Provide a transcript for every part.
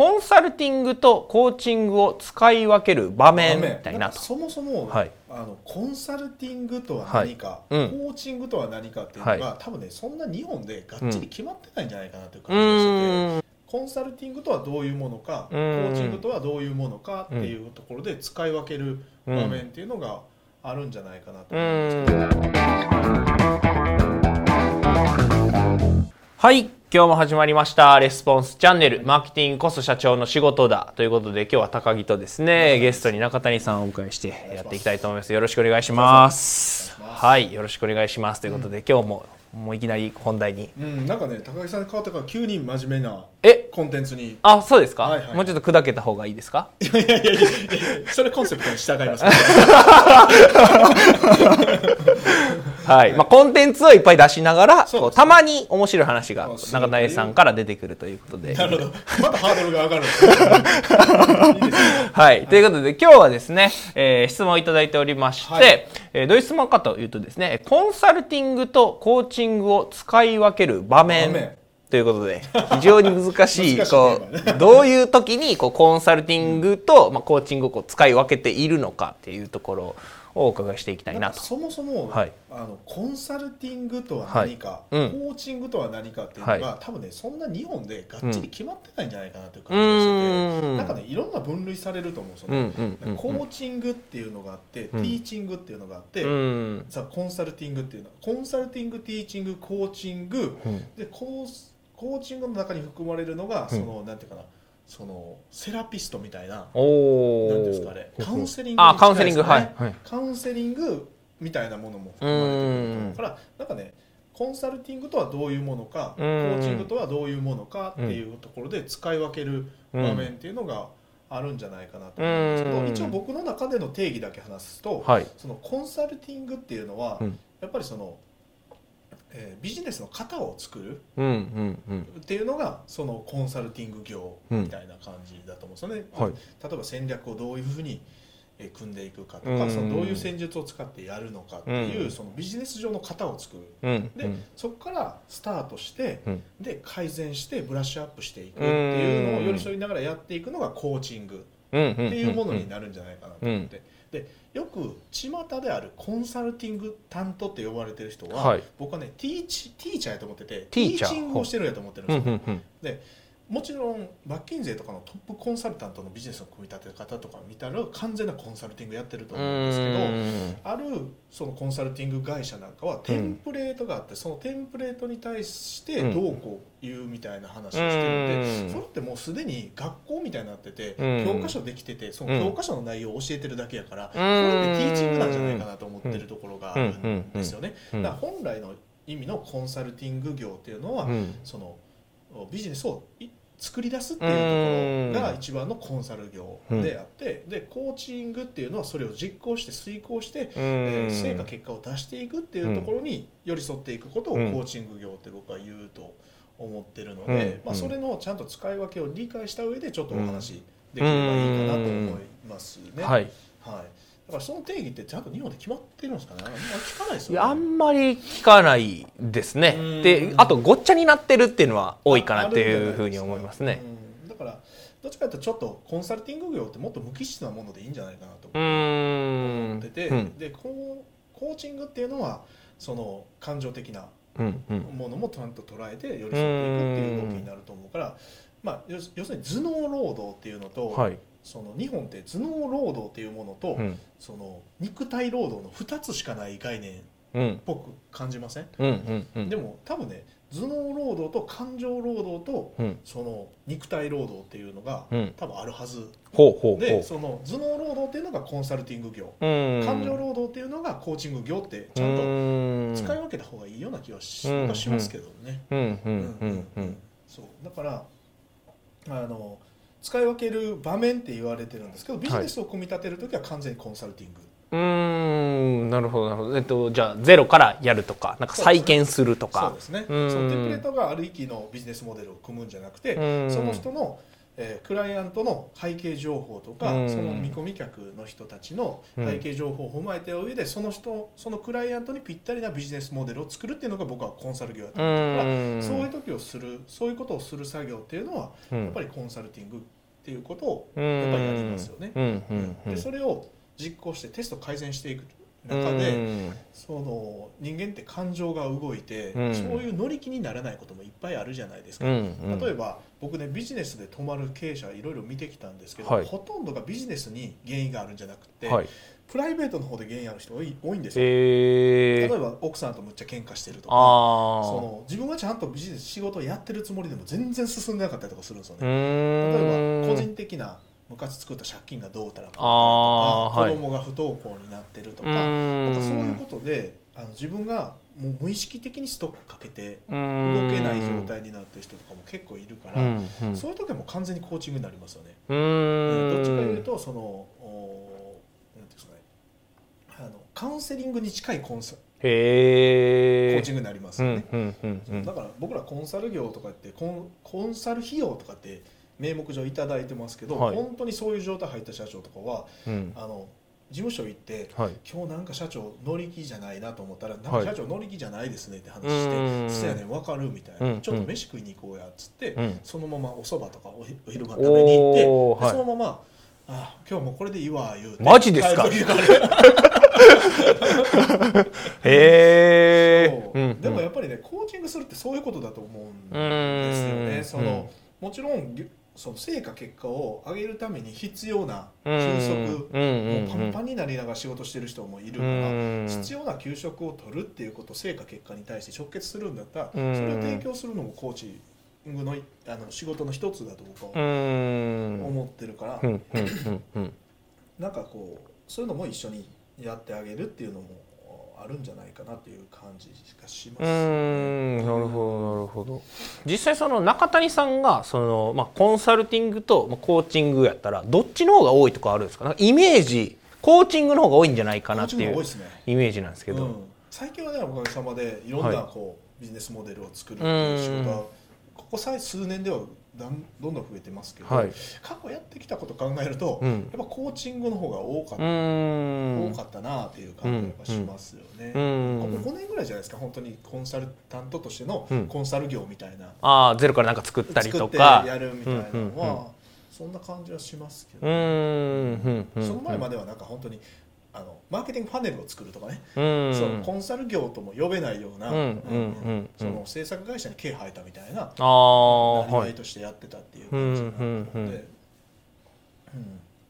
コンサルティングとコーチングを使い分ける場面みたいなと。そもそも、はい。あのコンサルティングとは何か、はい。うん。コーチングとは何かっていうのが、は多分ねそんな日本でがっちり決まってないんじゃないかなというう感じがしてコンサルティングとはどういうものか、うん。コーチングとはどういうものかっていうところで使い分ける場面っていうのがあるんじゃないかなとう思うんですはい今日も始まりました。レスポンスチャンネル。マーケティングこそ社長の仕事だ。ということで今日は高木とですねゲストに中谷さんをお迎えしてやっていきたいと思います。よろしくお願いします。はいよろしくお願いします。ということで今日ももういきなり本題に。うん、なんかね高木さんに変わったから急に真面目なえ？コンテンツに。あそうですか、はいはい。もうちょっと砕けた方がいいですか？いやいやいやいやそれコンセプトに従います、はい、まあ、コンテンツをいっぱい出しながら、たまに面白い話が中谷さんから出てくるということで。なるほど。またハードルが上がるね。はい、ということで今日はですね、えー質問をいただいておりまして、はい。えーどういう質問かというとですねコンサルティングとコーチングを使い分ける場面ということで非常に難しい こうどういう時にこうコンサルティングと、まあ、コーチングをこう使い分けているのかっていうところをお伺いしていきたいなと。そもそも、はい。あのコンサルティングとは何か、はい。うんコーチングとは何かっていうのが、は多分ねそんな日本でがっちり決まってないんじゃないかなというう感じがしてて、ーんなんかねいろんな分類されると思うんですようん。コーチングっていうのがあって、うん。ティーチングっていうのがあって、うん。さあコンサルティングっていうのはコンサルティングティーチングコーチングうん。でコースコーチングの中に含まれるのが、うん。そのなんていうかなそのセラピストみたいなおなんですかねカウンセリングあにカウンセリングはい、はい、カウンセリングみたいなものも含まれてくるからなんかねコンサルティングとはどういうものかコうん。ーチングとはどういうものかっていうところで使い分ける場面っていうのがあるんじゃないかなと思うんですけうん。ど一応僕の中での定義だけ話すとはい。そのコンサルティングっていうのはうん。やっぱりそのえービジネスの型を作るっていうのがそのコンサルティング業みたいな感じだと思うんですよね。はい。例えば戦略をどういうふうにえー組んでいくかとか、うん。そのどういう戦術を使ってやるのかっていう、うん。そのビジネス上の型を作る。うん。で、そこからスタートして、うん。で改善してブラッシュアップしていくっていうのをうん。寄り添いながらやっていくのがコーチングうんっていうものになるんじゃないかなと思って、でよく巷であるコンサルティング担当って呼ばれてる人は、はい。僕はねティーチティーチャーやと思っててティーチングをしてるんやと思ってるんうんですよ、うんうんもちろんマッキンゼーとかのトップコンサルタントのビジネスの組み立て方とか見たら完全なコンサルティングやってると思うんですけどあるそのコンサルティング会社なんかはテンプレートがあって、そのテンプレートに対してどうこう言うみたいな話をしてるんで、それってもうすでに学校みたいになってて、教科書できててその教科書の内容を教えてるだけやから、んこれってティーチングなんじゃないかなと思ってるところがあるんですよね。だから本来の意味のコンサルティング業っていうのは、そのビジネスを作り出すっていうところが一番のコンサル業であって、でコーチングっていうのはそれを実行して遂行して、えー成果結果を出していくっていうところに寄り添っていくことをコうん。ーチング業って僕は言うと思ってるので、うん。まあ、それのちゃんと使い分けを理解した上でちょっとお話できればいいかなと思いますね。はい。はい。だからその定義ってちゃんと日本で決まってるんですかね。あんまり聞かないですよね。んまり聞かないですね。うん。であとごっちゃになってるっていうのは多いかなっていうふうに思いますね。うん。だからどっちかというとちょっとコンサルティング業ってもっと無機質なものでいいんじゃないかなと思ってて、うん。でコーコーチングっていうのはその感情的なものもちゃんと捉えて寄り添っていくっていう動きになると思うから、まあ、要要するに頭脳労働っていうのと、はいその日本って頭脳労働っていうものと、うん。その肉体労働の2つしかない概念っうんぽく感じません、うん。うん。うん。でも多分ね頭脳労働と感情労働とうん。その肉体労働っていうのがうん。多分あるはず。ほうほうほでその頭脳労働っていうのがコンサルティング業。ううん。感情労働っていうのがコーチング業ってちゃんと使い分けた方がいいような気はし,、うん。しますけどね。うん。うん。うん。うん。そう。だからあの使い分ける場面って言われてるんですけどビジネスを組み立てる時は完全にコンサルティング、うーんなるほどなるほど。えっとじゃあゼロからやるとかなんか再建するとか。そうですね。そうんのテンプレートがある域のビジネスモデルを組むんじゃなくてうん。その人の、ええークライアントの背景情報とか、うん。その見込み客の人たちの背景情報を踏まえた上で、その人そのクライアントにぴったりなビジネスモデルを作るっていうのが僕はコンサル業だとう思うから、ん。そういう時をするそういうことをする作業っていうのは、うん。やっぱりコンサルティングっていうことをうんやっぱりやりますよね。うん。うん。うん。でそれを実行してテスト改善していく中で、その人間って感情が動いて、うん。そういう乗り気にならないこともいっぱいあるじゃないですか。うんうん。例えば僕ねビジネスで泊まる経営者いろいろ見てきたんですけど、はい。ほとんどがビジネスに原因があるんじゃなくて、はい。プライベートの方で原因ある人多い多いんですよ。えー。例えば奥さんとむっちゃ喧嘩してるとかあその自分はちゃんとビジネス仕事をやってるつもりでも全然進んでなかったりとかするんですよね。例えば個人的な昔作った借金がどうたらこうたらとか子供が不登校になってるとうか,、ーん。そういうことであの自分がもう無意識的にストックかけて動動けない状態になってる人とかも結構いるから、うんうん。そういう時はもう完全にコーチングになりますよね。どっちかというとそのおなんていうんですかね。あのカウンセリングに近いコンサコへえーチングになりますよね。だから僕らコンサル業とかってコンコンサル費用とかって名目上いただいてますけど、はい。本当にそういう状態入った社長とかはうん。あの事務所行ってはい。今日なんか社長乗り気じゃないなと思ったら「なんはいか社長乗り気じゃないですね」って話うん。して「そうやねん分かる」みたいな、うん。ちょっと飯食いに行こうや」っつって、うん。そのままお蕎麦とかお昼ご飯食べに行って、はい。でそのまま「あ今日もうこれでいいわ」言うて。マジですか？へえそう。でもやっぱりねコーチングするってそういうことだと思うんですようん。ね。そのもちろんぎその成果結果を上げるために必要な休息、もうパンパンになりながら仕事してる人もいるから、必要な休息を取るっていうこと成果結果に対して直結するんだったら、うん。それを提供するのもコーチングのいあの仕事の一つだと僕はうん。思ってるから、うなんかこうそういうのも一緒にやってあげるっていうのもあるんじゃないかなっていう感じがしますうーんなるほどなるほど。実際その中谷さんがその、まあ、コンサルティングとまあコーチングやったらどっちの方が多いとかあるんですか？イメージコーチングの方が多いんじゃないかなっていうイメージなんですけど、うん、最近はねおかげさまでいろんなはい。こう、ビジネスモデルを作るっていう仕事うはここさえ数年ではだんどんどん増えてますけど、はい。過去やってきたこと考えると、うん。やっぱコーチングの方が多かっうた、多かったなっていう感じがしますよね。うん。ここ5年ぐらいじゃないですか。本当にコンサルタントとしてのうん。コンサル業みたいな、ああゼロからなんか作ったりとか。やるみたいなのは、うんうんうんそんな感じはしますけうど、ーん。うん。うん。その前まではなんか本当にあのマーケティングパネルを作るとかね、うん。そのコンサル業とも呼べないような、うんその制作会社に毛生えたみたいなああなりわはいいとしてやってたっていう感じがあったので、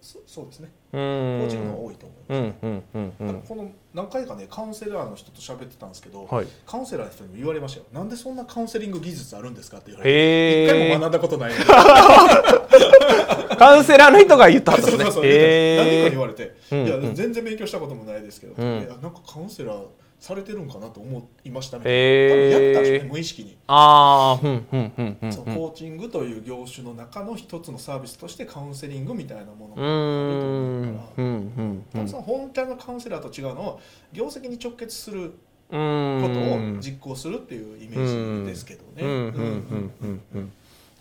そそうですね。うコーチングんの多いと思います、この何回かねカウンセラーの人と喋ってたんですけど、はい。カウンセラーの人にも言われましたよ。なんでそんなカウンセリング技術あるんですかって言われてへ一回もえ学んだことない。カウンセラーの人が言ったんですね。何人か言われて、うんいやうん。全然勉強したこともないですけど、うん。いやなんかカウンセラーされてるんかなと思いましたみたいな、へー。やったんでしょうね無意識に、ああうんうんうんうんそうコーチングという業種の中の一つのサービスとしてカウンセリングみたいなものうがあると思うか。らうんうんうんその本体のカウンセラーと違うのは業績に直結するうことんを実行するっていうイメージですけどね。うんうんうんうんうん。うん。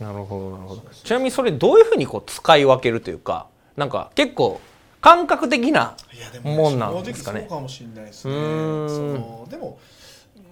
なるほどなるほど。ちなみにそれどういうふうにこう使い分けるというかなんか結構感覚的ないやでもんも、なんですかねね正直そうかもしれないですね。でも、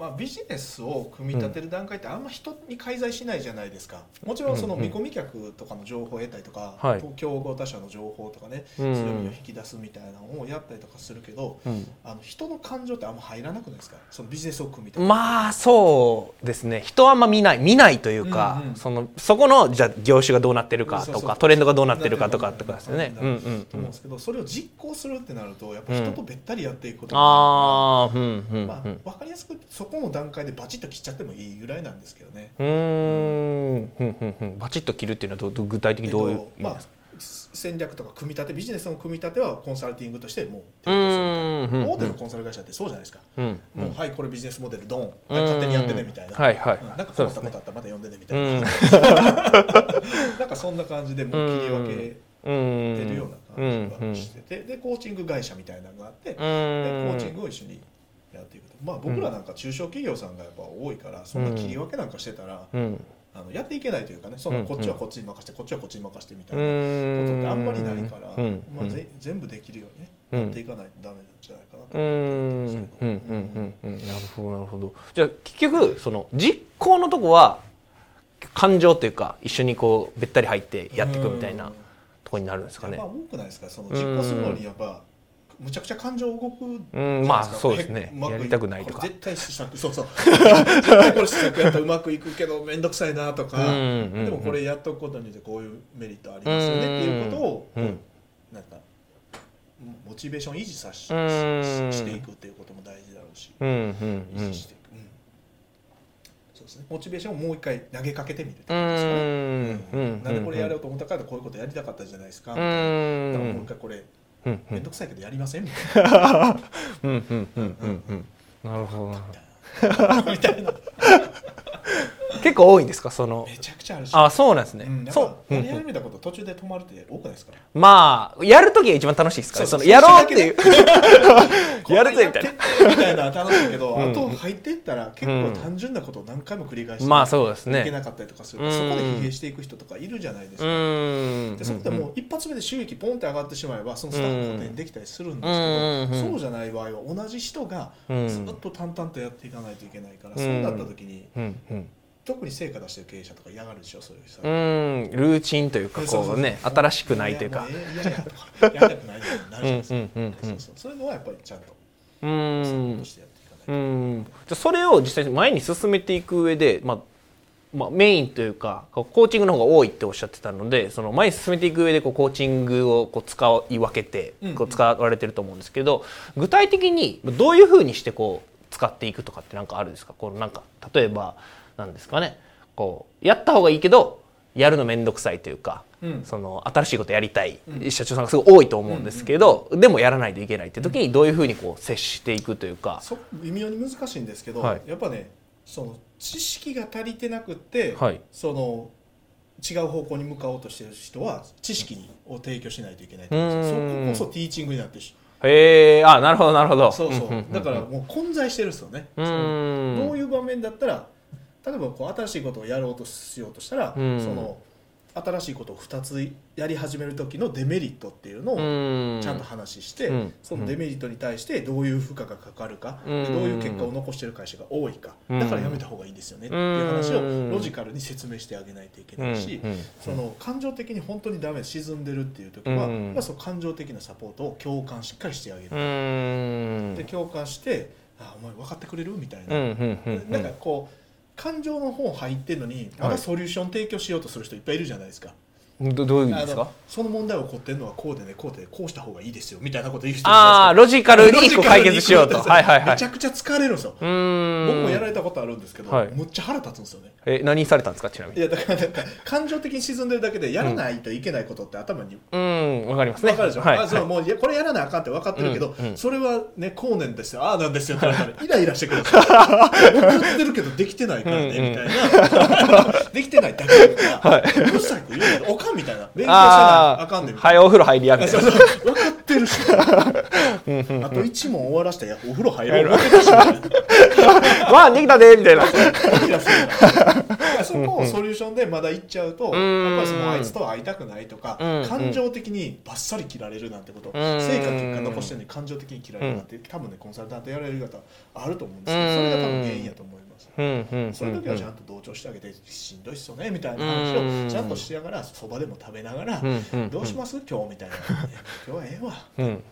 まあ、ビジネスを組み立てる段階ってあんま人に介在しないじゃないですか。もちろんそのうん。うん見込み客とかの情報を得たりとか、はい。競合他社の情報とかねうん。強みを引き出すみたいなのをやったりとかするけどうん。あの人の感情ってあんま入らなくないですか？そのビジネスを組み立てる。まあそうですね。人はあんま見ない。見ないというか、うんうんそのそこのじゃあ業種がどうなってるかとかトレンドがどうなってるかとかとかですよね。と思うんですけどそれを実行するってなるとやっぱ人とべったりやっていくことになるからああうんうんまあうん、分かりやすくそこの段階でバチッと切っちゃってもいいぐらいなんですけどね。うーん。ふん。ふん。ふん。バチッと切るっていうのはど具体的にどういう？意味まあ戦略とか組み立てビジネスの組み立てはコンサルティングとしてもうう提供大手のコンサル会社ってそうじゃないですか、うん。もうん。うはいこれビジネスモデルドン。勝手にやってねみたいな、はいはい。うん。なんか困ったことあったらまた呼んでねみたいうん。な、なんかそんな感じでもう切り分けてうん。るような感じがしてて、でコーチング会社みたいなのがあって、でコーチングを一緒にやっていくと。まあ僕らなんか中小企業さんがやっぱ多いからそんな切り分けなんかしてたら、うん。あのやっていけないというかねそのうん。こっちはこっちに任せてこっちはこっちに任せてみたういなことってあんまりないから、うんまあ、ぜ全部できるようにねうん。やっていかないとダメなんじゃないかなとうーんうんうん。うん。うん。なるほどなるほど。じゃあ結局その実行のとこは感情というか一緒にこうべったり入ってやっていくみたいなうん。とこになるんですかね。やっぱ多くないですか？その実行するのにやっぱむちゃくちゃ感情動くうんまあそうですね。やりたくないとか。絶対試作そうそう。絶対これ試作やったらうまくいくけど面倒くさいなとか、うんうんうん。でもこれやっとくことによってこういうメリットありますよねっていうことを、うんなんかモチベーション維持さし,、うん。していくっていうことも大事だろうし、うんうん維持していく、うん。そうですね。モチベーションをもう一回投げかけてみるってうことですかね、んうんなんでこれやろうと思ったからこういうことやりたかったじゃないですか、うだからもう一ん回これうん面倒くさいけどやりませんみたいな。うんうんうんうんうん。なるほどな。るほどみたいな結構多いんですか？そのめちゃくちゃあるし。あそうなんですね、うん、そぱう、うん。やり始めたこと途中で止まるって多くないですかまあやるときが一番楽しいですからそのやろうっていう。やるぜみたいな。なみたいな楽しいけど、うん。あと入っていったら結構単純なことを何回も繰り返して、まあそうですね。いけなかったりとかする、うん。そこで疲弊していく人とかいるじゃないですうか、ん。でそこでもう一発目で収益ポンって上がってしまえばそのスタッフが補填できたりするんですけど、うん。そうじゃない場合は同じ人がうん。ずっと淡々とやっていかないといけないから、うん。そうなった時にうんうん特に成果出してる経営者とか嫌がるでしょそういう人。うんルーチンというかこうね新しくないというか。嫌やとかやりたくないようになるじゃないですか、うんうんうんうん。そういうのはやっぱりちゃんとうん。うん。じゃあそれを実際に前に進めていく上で、まあまあ、メインというかコーチングの方が多いっておっしゃってたのでその前に進めていく上でこうコーチングをこう使い分けてうん。こう使われてると思うんですけど具体的にどういうふうにしてこう使っていくとかってなんかあるんですか？このなんか例えばなんですかね。こうやった方がいいけどやるの面倒くさいというか、うん。その新しいことやりたいうん。社長さんがすごい多いと思うんですけど、でもやらないといけないって時にどういうふうにこう接していくというか。そ微妙に難しいんですけど、はい。やっぱねその知識が足りてなくって、はい。その違う方向に向かおうとしてる人は知識を提供しないといけないそここそティーチングになってるし。へえあなるほどなるほど。そうそう、んんんだからもう混在してるんですよね、どういう場面だったら例えばこう新しいことをやろうとしようとしたら、うん。その新しいことを2つやり始める時のデメリットっていうのをうん。ちゃんと話して、うん。そのデメリットに対してどういう負荷がかかるか、うん。でどういう結果を残している会社が多いか、うん。だからやめた方がいいですよねっていう話をロジカルに説明してあげないといけないし、その感情的に本当にダメ沈んでるっていう時は、うん。まあ、その感情的なサポートを共感しっかりしてあげる、うん。で共感して「あお前分かってくれる?」みたいな、なんかこう感情の方入ってるのにまだソリューション提供しようとする人いっぱいいるじゃないですか。どどういう意味ですか？その問題を起こってるのはこうでねこうでこうした方がいいですよみたいなこと言う人ああロジカルに解決しようと。はいはいはい。めちゃくちゃ疲れるんですよ、僕もやられたことあるんですけど、はい。むっちゃ腹立つんですよね。え何されたんですか？ちなみに。いやだから感情的に沈んでるだけでやらないといけないことって頭にうん。わかりますね。分かるでしょ、はい。あそうもういやこれやらなあかんって分かってるけど、うんうん。それはねこうねんですよ。ああなんですよ。って言われたらイライラしてくるんです ってるけどできてないからね、うんうんみたいな。できてないだけだから、うるさく言うのおかんみたいな。勉強してないあかんねんみたいな。はいお風呂入りやみたいな。分かってるし。あと一問終わらしたお風呂入ろう。思ってたしみたいな。わあできたでみたいなそこをソリューションでまだ行っちゃうと、ん。やっぱりそのあいつとは会いたくないとか、うん。感情的にバッサリ切られるなんてこと、ん。成果結果残してるのに感情的に切られるなんて、多分ねコンサルタントやられる方あると思うんですけど、それが多分原因やと思います。うんうんうん。そういう時はちゃんと同調してあげてしんどいっすよねみたいな話うんをちゃんとしながらそばでも食べながらうんうん。どうします？今日みたいな今日はええわうん。うん。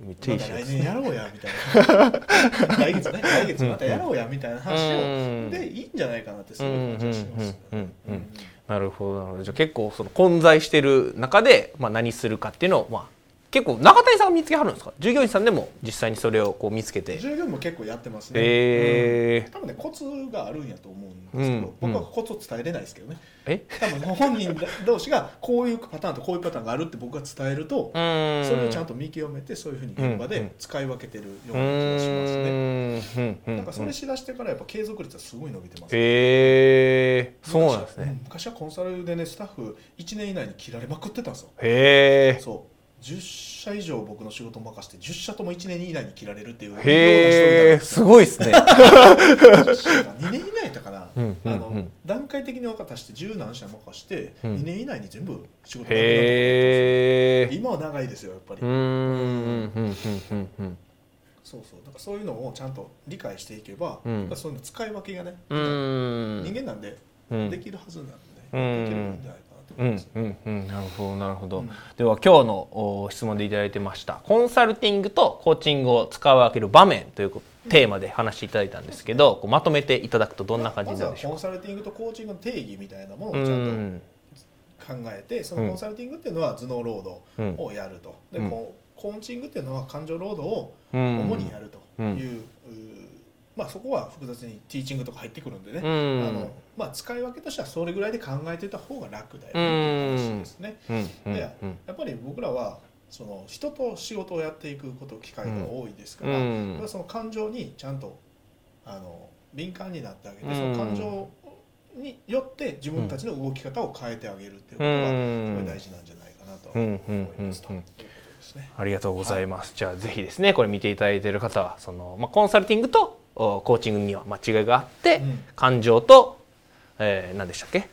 めっちゃいい来年やろうやみたいな。来月ね。来月またやろうやみたいな話うん。をでいいんじゃないかなってすごい感じがしますうんうんうんうんうん。なるほどなるほど。じゃあ結構その混在してる中で、まあ、何するかっていうのを、まあ、結構中谷さんが見つけはるんですか？従業員さんでも実際にそれをこう見つけて。従業員も結構やってますね、へー。うん。多分ねコツがあるんやと思うんですけど、うん僕はコツを伝えれないですけどね。え？多分本人同士がこういうパターンとこういうパターンがあるって僕が伝えると、うん。それをちゃんと見極めてそういうふうに現場うんで使い分けてるよううな気がしますね、んうんなんかそれしだしてからやっぱ継続率はすごい伸びてます、へえそうなんですね。昔はコンサルでねスタッフ1年以内に切られまくってたんですよ。へえそう10社以上僕の仕事を任せて10社とも1年以内に切られるっていうへえすごいですね2年以内だかな、うんうんうん。あの段階的に分かたして10何社任して、うん。2年以内に全部仕事がなくなっ今は長いですよやっぱり、うんうんうんうんうんそうそう。だからそういうのをちゃんと理解していけば、うん。そういうの使い分けがね、うん。人間なんでうん。できるはずなんで、うん。できるんじゃないかなとうんうんうんなるほどなるほど、うんでは今日のお質問でいただいてました。コンサルティングとコーチングを使い分ける場面というテーマで話していただいたんですけど、こうまとめていただくとどんな感じになるでしょうまずはコンサルティングとコーチングの定義みたいなものをかうちゃんんと考えて、そのコンサルティングっていうのは頭脳労うん働をやると、うん。でココーチングっていうのは感情労働をうん。主にやるという,、まあそこは複雑にティーチングとか入ってくるんでね、うん。あのまあ、使い分けとしてはそれぐらいで考えていた方が楽だよねってうんいう話ですね。やっぱり僕らはその人と仕事をやっていくこと機会が多いですから、うん。その感情にちゃんとあの敏感になってあげて、うん。その感情によって自分たちの動き方を変えてあげるっていうことうがんすごい大事なんじゃないかなとうん。思いますと。ありがとうございます。じゃあぜひですね、これ見ていただいている方は、そのまあコンサルティングとおコーチングには間違いがあって、うん感情と、えー、何でしたっけ？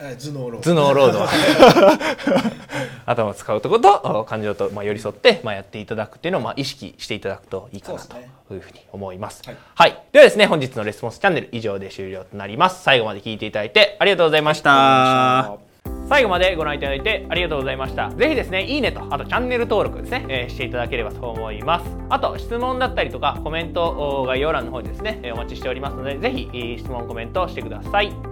え頭脳労頭脳労働 頭を使うとことお感情とまあ寄り添ってまあやっていただくっていうのをまあ意識していただくといいかなというふうに思います。はいはい、ではですね本日のレスポンスチャンネル以上で終了となります。最後まで聞いていただいてありがとうございました。最後までご覧いただいてありがとうございました。ぜひですね、いいねと、あとチャンネル登録ですね、えーしていただければと思います。あと、質問だったりとか、コメント概要欄の方にですね、お待ちしておりますので、ぜひ、質問、コメントしてください。